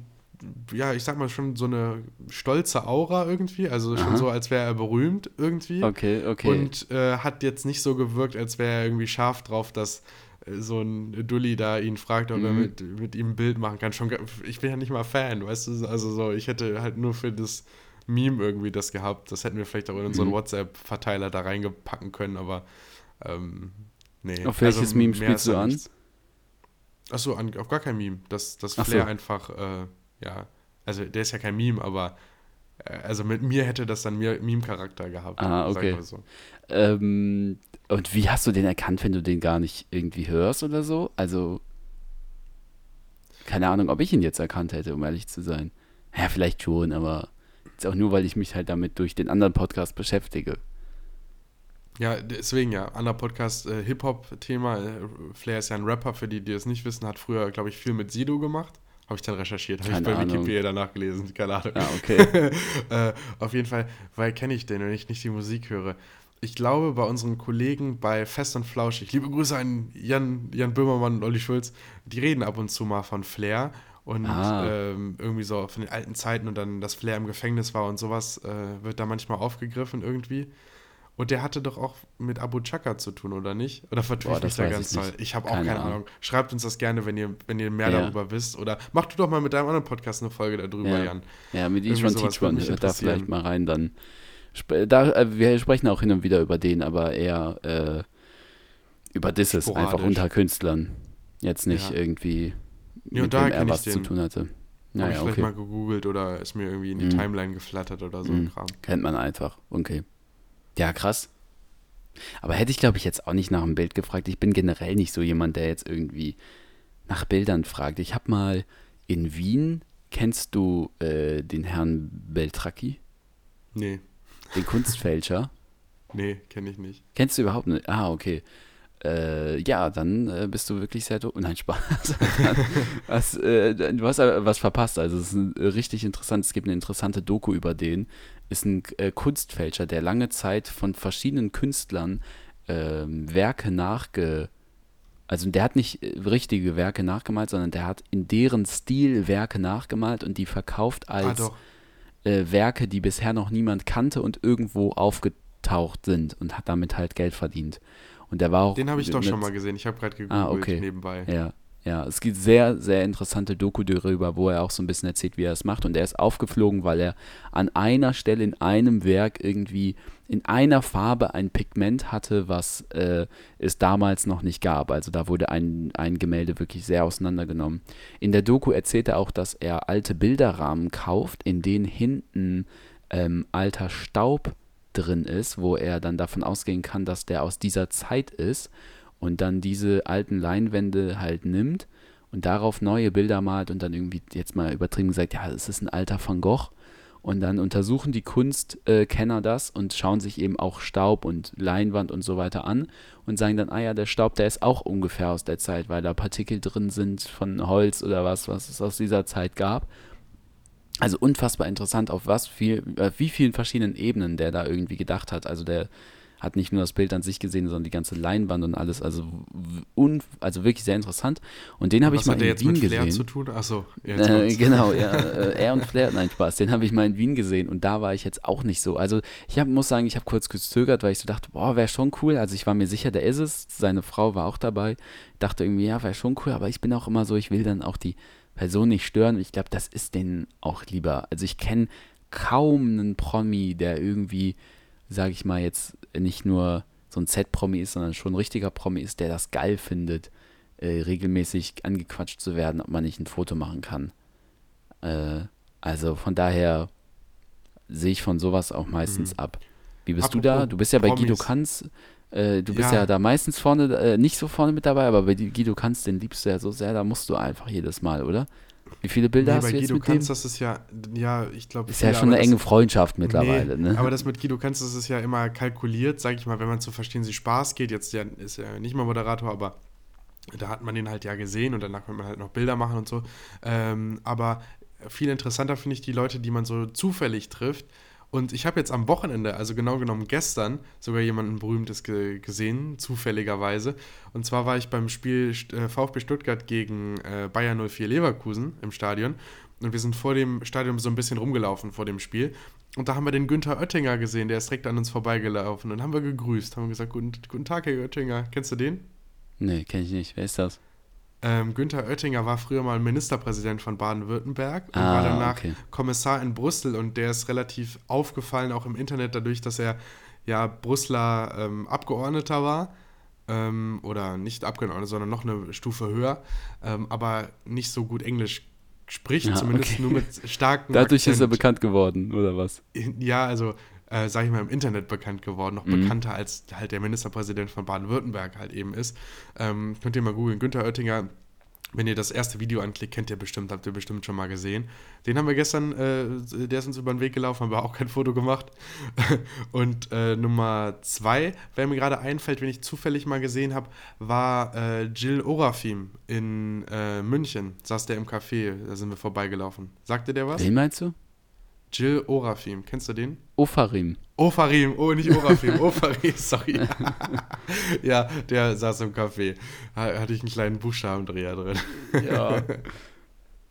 ja, ich sag mal schon so eine stolze Aura irgendwie. Also schon Aha. so, als wäre er berühmt irgendwie. Okay, okay. Und äh, hat jetzt nicht so gewirkt, als wäre er irgendwie scharf drauf, dass so ein Dulli da ihn fragt, ob er Mhm. mit, mit ihm ein Bild machen kann. Schon, ich bin ja nicht mal Fan, weißt du? Also so, ich hätte halt nur für das Meme irgendwie das gehabt. Das hätten wir vielleicht auch in unseren Mhm. WhatsApp-Verteiler da reingepacken können, aber ähm, nee. Auf welches Meme mehr spielst du an? nichts. Achso, an, auf gar kein Meme. Das, das Ach so. Flair einfach, äh, ja, also der ist ja kein Meme, aber äh, also mit mir hätte das dann Meme-Charakter gehabt. Ah, sag ich okay. mal so. Ähm, und wie hast du den erkannt, wenn du den gar nicht irgendwie hörst oder so? Also, keine Ahnung, ob ich ihn jetzt erkannt hätte, um ehrlich zu sein. Ja, vielleicht schon, aber jetzt auch nur, weil ich mich halt damit durch den anderen Podcast beschäftige. Ja, deswegen ja. Anderer Podcast, äh, Hip-Hop-Thema. Äh, Flair ist ja ein Rapper, für die, die es nicht wissen, hat früher, glaube ich, viel mit Sido gemacht. Habe ich dann recherchiert, habe ich bei Ahnung. Wikipedia danach gelesen, keine Ahnung. Ah, okay. äh, auf jeden Fall, weil kenne ich den, wenn ich nicht die Musik höre. Ich glaube, bei unseren Kollegen bei Fest und Flauschig, liebe Grüße an Jan, Jan Böhmermann und Olli Schulz, die reden ab und zu mal von Flair und Ah. ähm, irgendwie so von den alten Zeiten und dann, dass Flair im Gefängnis war und sowas, äh, wird da manchmal aufgegriffen irgendwie. Und der hatte doch auch mit Abu Chaka zu tun, oder nicht? Oder vertue ich mich da ganz ich toll? Ich habe auch Keine Ahnung. Ahnung. Schreibt uns das gerne, wenn ihr, wenn ihr mehr Ja. darüber wisst. Oder mach du doch mal mit deinem anderen Podcast eine Folge darüber, Ja. Jan. Ja, mit mich hört da vielleicht mal rein, dann. Sp da, äh, wir sprechen auch hin und wieder über den, aber eher äh, über Disses, einfach unter Künstlern. Jetzt nicht Ja. irgendwie, Ja, mit wem er ich was zu tun hatte. Habe Naja, ich vielleicht okay. mal gegoogelt oder ist mir irgendwie in die Mhm. Timeline geflattert oder so ein Kram. Kennt man einfach. Okay. Ja, krass. Aber hätte ich, glaube ich, jetzt auch nicht nach einem Bild gefragt. Ich bin generell nicht so jemand, der jetzt irgendwie nach Bildern fragt. Ich habe mal in Wien, kennst du äh, den Herrn Beltracchi, Nee, den Kunstfälscher? nee, kenne ich nicht. Kennst du überhaupt nicht? Ah, okay. Äh, ja, dann äh, bist du wirklich sehr doof. Nein, Spaß. was, äh, du hast was verpasst. Also es ist ein, äh, richtig interessant. Es gibt eine interessante Doku über den. Ist ein äh, Kunstfälscher, der lange Zeit von verschiedenen Künstlern ähm, Werke nachge... Also der hat nicht äh, richtige Werke nachgemalt, sondern der hat in deren Stil Werke nachgemalt und die verkauft ah, als doch. Äh, Werke, die bisher noch niemand kannte und irgendwo aufgetaucht sind und hat damit halt Geld verdient. Und der war auch. Den habe ich doch schon mal gesehen. Ich habe gerade gegoogelt Ah, okay. nebenbei. Ja, ja. Es gibt sehr, sehr interessante Doku darüber, wo er auch so ein bisschen erzählt, wie er es macht. Und er ist aufgeflogen, weil er an einer Stelle in einem Werk irgendwie in einer Farbe ein Pigment hatte, was äh, es damals noch nicht gab. Also da wurde ein, ein Gemälde wirklich sehr auseinandergenommen. In der Doku erzählt er auch, dass er alte Bilderrahmen kauft, in denen hinten ähm, alter Staub drin ist, wo er dann davon ausgehen kann, dass der aus dieser Zeit ist und dann diese alten Leinwände halt nimmt und darauf neue Bilder malt und dann irgendwie jetzt mal übertrieben gesagt, ja, es ist ein alter Van Gogh. Und dann untersuchen die Kunstkenner das und schauen sich eben auch Staub und Leinwand und so weiter an und sagen dann, ah ja, der Staub, der ist auch ungefähr aus der Zeit, weil da Partikel drin sind von Holz oder was, was es aus dieser Zeit gab. Also unfassbar interessant, auf was viel, äh, wie vielen verschiedenen Ebenen der da irgendwie gedacht hat. Also der hat nicht nur das Bild an sich gesehen, sondern die ganze Leinwand und alles. Also, un, also wirklich sehr interessant. Und den habe ich Was mal hat in der jetzt Wien mit Flair gesehen. zu tun? Achso, Äh, genau, ja, äh, er und Flair, nein, Spaß, den habe ich mal in Wien gesehen und da war ich jetzt auch nicht so. Also ich hab, muss sagen, ich habe kurz gezögert, weil ich so dachte, boah, wäre schon cool. Also ich war mir sicher, der ist es. Seine Frau war auch dabei. Dachte irgendwie, ja, wäre schon cool, aber ich bin auch immer so, ich will dann auch die Person nicht stören. Ich glaube, das ist denen auch lieber. Also ich kenne kaum einen Promi, der irgendwie, sage ich mal, jetzt nicht nur so ein Z-Promi ist, sondern schon ein richtiger Promi ist, der das geil findet, äh, regelmäßig angequatscht zu werden, ob man nicht ein Foto machen kann. Äh, also von daher sehe ich von sowas auch meistens ab. Wie bist du da? Mhm. Apropos Du bist ja bei Guido. Kanz. Äh, du bist Ja. ja da meistens vorne, äh, nicht so vorne mit dabei, aber bei Guido Kanz, den liebst du ja so sehr, da musst du einfach jedes Mal, oder? Wie viele Bilder Nee, hast du jetzt Guido mit Kanz, dem? das ist ja, ja, ich glaube. Ist ja schon eine enge Freundschaft mittlerweile, nee, ne? Aber das mit Guido Kanz, das ist ja immer kalkuliert, sag ich mal, wenn man zu verstehen sie Spaß geht. Jetzt ja, ist er nicht mal Moderator, aber da hat man den halt ja gesehen und danach kann man halt noch Bilder machen und so. Ähm, aber viel interessanter finde ich die Leute, die man so zufällig trifft. Und ich habe jetzt am Wochenende, also genau genommen gestern, sogar jemanden Berühmtes ge gesehen, zufälligerweise. Und zwar war ich beim Spiel äh, VfB Stuttgart gegen äh, Bayern 04 Leverkusen im Stadion. Und wir sind vor dem Stadion so ein bisschen rumgelaufen vor dem Spiel. Und da haben wir den Günther Oettinger gesehen, der ist direkt an uns vorbeigelaufen. Und haben wir gegrüßt, haben gesagt, guten, guten Tag, Herr Oettinger. Kennst du den? Nee, kenne ich nicht. Wer ist das? Ähm, Günther Oettinger war früher mal Ministerpräsident von Baden-Württemberg und Ah, war danach okay. Kommissar in Brüssel und der ist relativ aufgefallen, auch im Internet, dadurch, dass er ja Brüsseler ähm, Abgeordneter war. Ähm, oder nicht Abgeordneter, sondern noch eine Stufe höher, ähm, aber nicht so gut Englisch spricht, Ja, zumindest okay. nur mit starken Dadurch ist er Akzent. bekannt geworden, oder was? Ja, also, äh, sag ich mal, im Internet bekannt geworden, noch Mhm. bekannter als halt der Ministerpräsident von Baden-Württemberg halt eben ist. Ähm, könnt ihr mal googeln, Günther Oettinger. Wenn ihr das erste Video anklickt, kennt ihr bestimmt, habt ihr bestimmt schon mal gesehen. Den haben wir gestern, äh, der ist uns über den Weg gelaufen, haben wir auch kein Foto gemacht. Und äh, Nummer zwei, wer mir gerade einfällt, wenn ich zufällig mal gesehen habe, war äh, Jill Orafim in äh, München. Saß der im Café, da sind wir vorbeigelaufen. Sagte der was? Wen meinst du? Jill Orafim, kennst du den? Ofarim. Ofarim, oh, nicht Orafim, Ofarim, sorry. ja, der saß im Café. Ha- Hatte ich einen kleinen Buchstabendreher drin. Ja.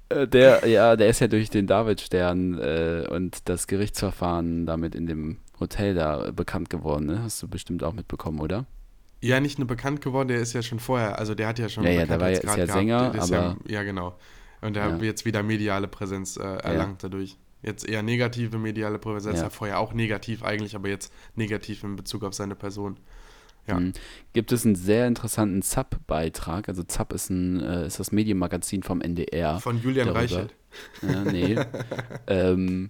Äh, Der, ja, der ist ja durch den Davidstern äh, und das Gerichtsverfahren damit in dem Hotel da bekannt geworden, ne? Hast du bestimmt auch mitbekommen, oder? Ja, nicht nur bekannt geworden, der ist ja schon vorher, also der hat ja schon Ja, ja, der war ja- ist ja Sänger, aber- Ja, ja, genau. Und der Ja. hat jetzt wieder mediale Präsenz äh, erlangt dadurch. Jetzt eher negative mediale Präsenz, Ja. ja. vorher auch negativ eigentlich, aber jetzt negativ in Bezug auf seine Person. Ja. Mhm. Gibt es einen sehr interessanten ZAP-Beitrag. Also ZAP ist, ein, äh, ist das Medienmagazin vom NDR. Von Julian darüber. Reichelt. Ja, nee. ähm,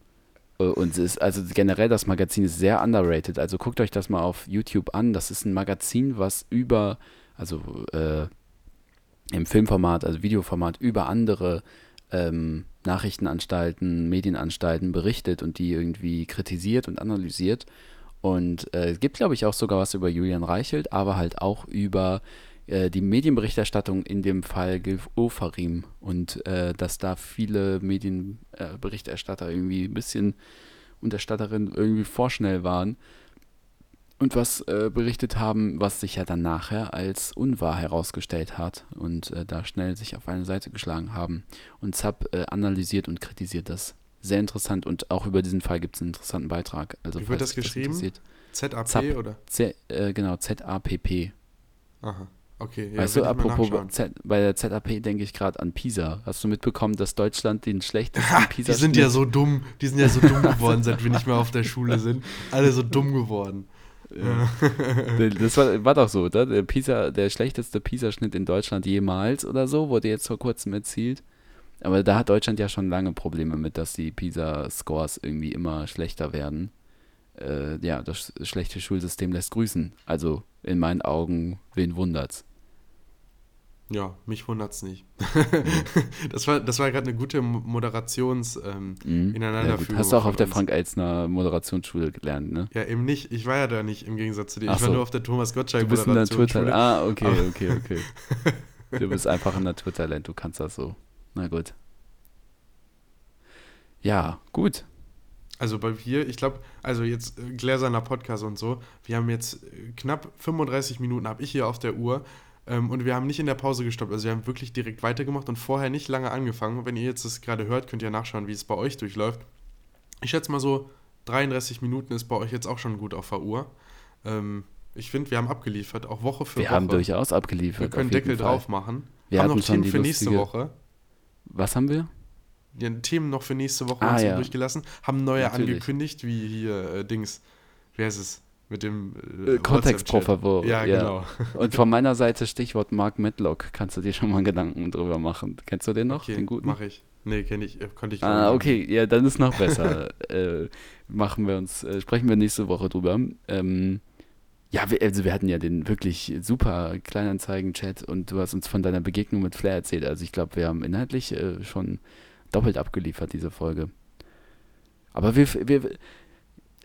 äh, und es ist, also generell das Magazin ist sehr underrated. Also guckt euch das mal auf YouTube an. Das ist ein Magazin, was über, also äh, im Filmformat, also Videoformat, über andere ähm, Nachrichtenanstalten, Medienanstalten berichtet und die irgendwie kritisiert und analysiert. Und äh, es gibt, glaube ich, auch sogar was über Julian Reichelt, aber halt auch über äh, die Medienberichterstattung in dem Fall Gilf Ofarim und äh, dass da viele Medienberichterstatter irgendwie ein bisschen und irgendwie vorschnell waren und was äh, berichtet haben, was sich ja dann nachher als unwahr herausgestellt hat und äh, da schnell sich auf eine Seite geschlagen haben. Und Zapp äh, analysiert und kritisiert das. Sehr interessant und auch über diesen Fall gibt es einen interessanten Beitrag. Also, Wie wird das geschrieben? interessiert. ZAP Zap. oder? Z, äh, genau, Z-A-P-P. Aha. Okay, ja, weißt du, apropos. Z, bei der ZAP denke ich gerade an Pisa. Hast du mitbekommen, dass Deutschland den schlechtesten Ha, Pisa die sind ja so dumm, die sind ja so dumm geworden, seit wir nicht mehr auf der Schule sind. Alle so dumm geworden. Ja. Das war, war doch so, oder? Der, Pisa, der schlechteste PISA-Schnitt in Deutschland jemals oder so, wurde jetzt vor kurzem erzielt. Aber da hat Deutschland ja schon lange Probleme mit, dass die PISA-Scores irgendwie immer schlechter werden. Äh, ja, das schlechte Schulsystem lässt grüßen. Also in meinen Augen, wen wundert's? Ja, mich wundert's nicht. das war, das war gerade eine gute Moderations ähm, Mhm. Ineinanderführung. Hast du auch auf der uns. Frank-Elzner Moderationsschule gelernt, ne? Ja, eben nicht. Ich war ja da nicht im Gegensatz zu dir. Ach Ich war so. nur auf der Thomas Gottschalk Du bist ein Naturtalent. Ah, okay, Aber- okay, okay. Du bist einfach ein Naturtalent, du kannst das so. Na gut. Ja, gut. Also bei wir, ich glaube, also jetzt äh, gläserner Podcast und so, wir haben jetzt äh, knapp 35 Minuten, habe ich hier auf der Uhr. Ähm, und wir haben nicht in der Pause gestoppt. Also wir haben wirklich direkt weitergemacht und vorher nicht lange angefangen. Wenn ihr jetzt das gerade hört, könnt ihr nachschauen, wie es bei euch durchläuft. Ich schätze mal so, 33 Minuten ist bei euch jetzt auch schon gut auf der Uhr. Ähm, ich finde, wir haben abgeliefert, auch Woche für Wir Woche. haben durchaus abgeliefert. wir können Deckel Fall. drauf machen. Wir haben noch Themen für nächste Woche. Was haben wir? Ja, Themen noch für nächste Woche Ah, uns ja. durchgelassen. Haben neue Natürlich. angekündigt, wie hier äh, Dings. Wie heißt es? Mit dem äh, Äh, Kontext pro WhatsApp-Chat. favor. Ja, genau. Und von meiner Seite Stichwort Mark Medlock. Kannst du dir schon mal Gedanken drüber machen? Kennst du den noch? Okay, den guten? mache ich. Nee, kenne ich, äh, konnte ich Ah, okay, ja, dann ist noch besser. äh, machen wir uns, äh, sprechen wir nächste Woche drüber. Ähm, ja, wir, also wir hatten ja den wirklich super Kleinanzeigen-Chat und du hast uns von deiner Begegnung mit Flair erzählt. Also ich glaube, wir haben inhaltlich äh, schon doppelt abgeliefert, diese Folge. Aber wir, wir,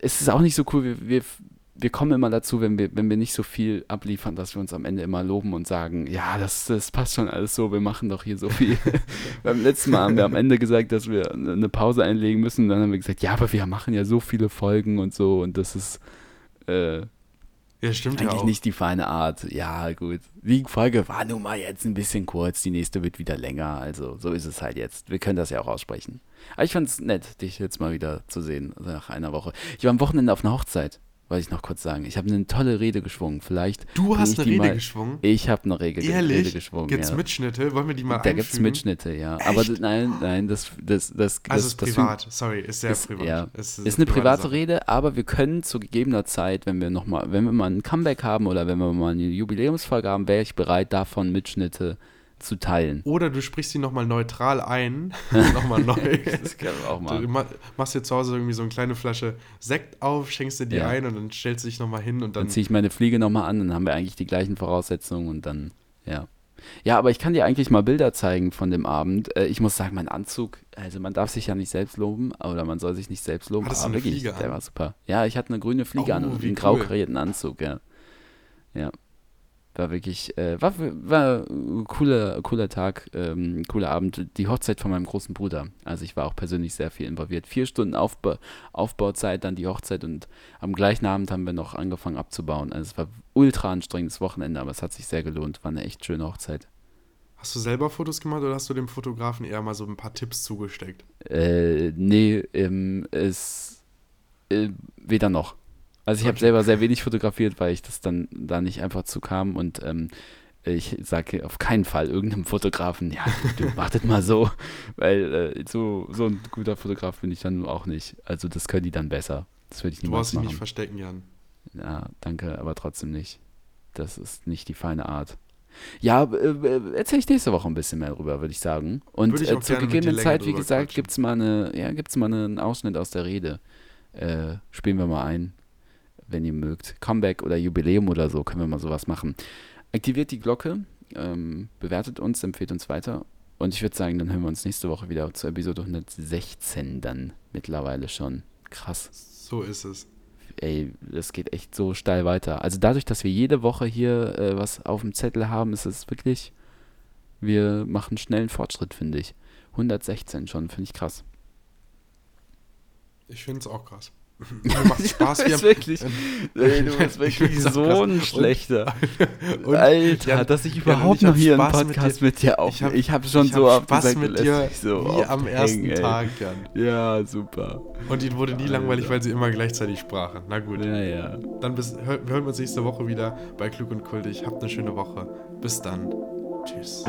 es ist auch nicht so cool, wir, wir, wir kommen immer dazu, wenn wir, wenn wir nicht so viel abliefern, dass wir uns am Ende immer loben und sagen, ja, das, das passt schon alles so, wir machen doch hier so viel. Beim letzten Mal haben wir am Ende gesagt, dass wir eine Pause einlegen müssen. Dann haben wir gesagt, ja, aber wir machen ja so viele Folgen und so und das ist äh, Ja, stimmt ja eigentlich auch. nicht die feine Art. Ja, gut. Die Folge war nun mal jetzt ein bisschen kurz, die nächste wird wieder länger. Also so ist es halt jetzt. Wir können das ja auch aussprechen. Aber ich fand es nett, dich jetzt mal wieder zu sehen nach einer Woche. Ich war am Wochenende auf einer Hochzeit, wollte ich noch kurz sagen. Ich habe eine tolle Rede geschwungen. Vielleicht. Du hast eine Rede mal- geschwungen? Ich habe eine Rede, Rede Ehrlich? geschwungen. Gibt's ja. Mitschnitte? Wollen wir die mal Da gibt es? Mitschnitte, ja. Aber d- nein, nein, das, das, das, das, Also es ist das privat. Sorry, ist sehr ist, privat. Ja, Es ist, eine private Sache. Rede, aber wir können zu gegebener Zeit, wenn wir noch mal, wenn wir mal ein Comeback haben oder wenn wir mal eine Jubiläumsfolge haben, wäre ich bereit, davon Mitschnitte zu teilen. Oder du sprichst sie nochmal neutral ein. nochmal neu. Das können wir auch Du mal. ma- machst dir zu Hause irgendwie so eine kleine Flasche Sekt auf, schenkst dir die Ja. ein und dann stellst du dich nochmal hin und Dann dann. ziehe ich meine Fliege nochmal an, dann haben wir eigentlich die gleichen Voraussetzungen und dann, ja. Ja, aber ich kann dir eigentlich mal Bilder zeigen von dem Abend. Äh, Ich muss sagen, mein Anzug, also man darf sich ja nicht selbst loben, oder man soll sich nicht selbst loben, Hattest du aber eine wirklich, Fliege der war super. Ja, ich hatte eine grüne Fliege Oh, an und einen grau cool. karierten Anzug, ja. Ja. War wirklich, äh, war, war ein cooler, cooler Tag, ähm, cooler Abend. Die Hochzeit von meinem großen Bruder. Also ich war auch persönlich sehr viel involviert. Vier Stunden Aufba Aufbauzeit, dann die Hochzeit und am gleichen Abend haben wir noch angefangen abzubauen. Also es war ultra anstrengendes Wochenende, aber es hat sich sehr gelohnt. War eine echt schöne Hochzeit. Hast du selber Fotos gemacht oder hast du dem Fotografen eher mal so ein paar Tipps zugesteckt? Äh, nee, ähm, es äh, weder noch. Also ich habe selber sehr wenig fotografiert, weil ich das dann da nicht einfach zu kam und ähm, ich sage auf keinen Fall irgendeinem Fotografen, ja, du wartet mal so, weil äh, so, so ein guter Fotograf bin ich dann auch nicht. Also das können die dann besser. Das würde ich Du niemals brauchst dich machen. nicht verstecken, Jan. Ja, danke, aber trotzdem nicht. Das ist nicht die feine Art. Ja, äh, äh, erzähle ich nächste Woche ein bisschen mehr drüber, würde ich sagen. Und ich äh, zur gegebenen Zeit, wie gesagt, gibt es mal, eine, ja, gibt's mal einen Ausschnitt aus der Rede. Äh, spielen wir mal ein, wenn ihr mögt. Comeback oder Jubiläum oder so, können wir mal sowas machen. Aktiviert die Glocke, ähm, bewertet uns, empfiehlt uns weiter. Und ich würde sagen, dann hören wir uns nächste Woche wieder zur Episode 116 dann mittlerweile schon. Krass So ist es. ey, das geht echt so steil weiter. Also dadurch, dass wir jede Woche hier äh, was auf dem Zettel haben, ist es wirklich, wir machen schnellen Fortschritt, finde ich. 116 schon, finde ich krass. Ich finde es auch krass. Mir macht Spaß. Du Wir bist wirklich, ey, du bist wirklich so ein Und- schlechter. und- Alter, Jan- dass ich überhaupt hab noch hier einen Spaß mit Podcast dir- mit dir auf. ich hab- habe schon ich so hab Spaß gesagt, mit dir so wie am hängen, ersten ey. Tag, Jan. Ja, super. Und ihnen wurde nie langweilig, weil sie immer gleichzeitig sprachen. Na gut. Ja, ja. Dann bis, hör, wir hören uns nächste Woche wieder bei Klug und Kultig. Habt eine schöne Woche. Bis dann. Tschüss.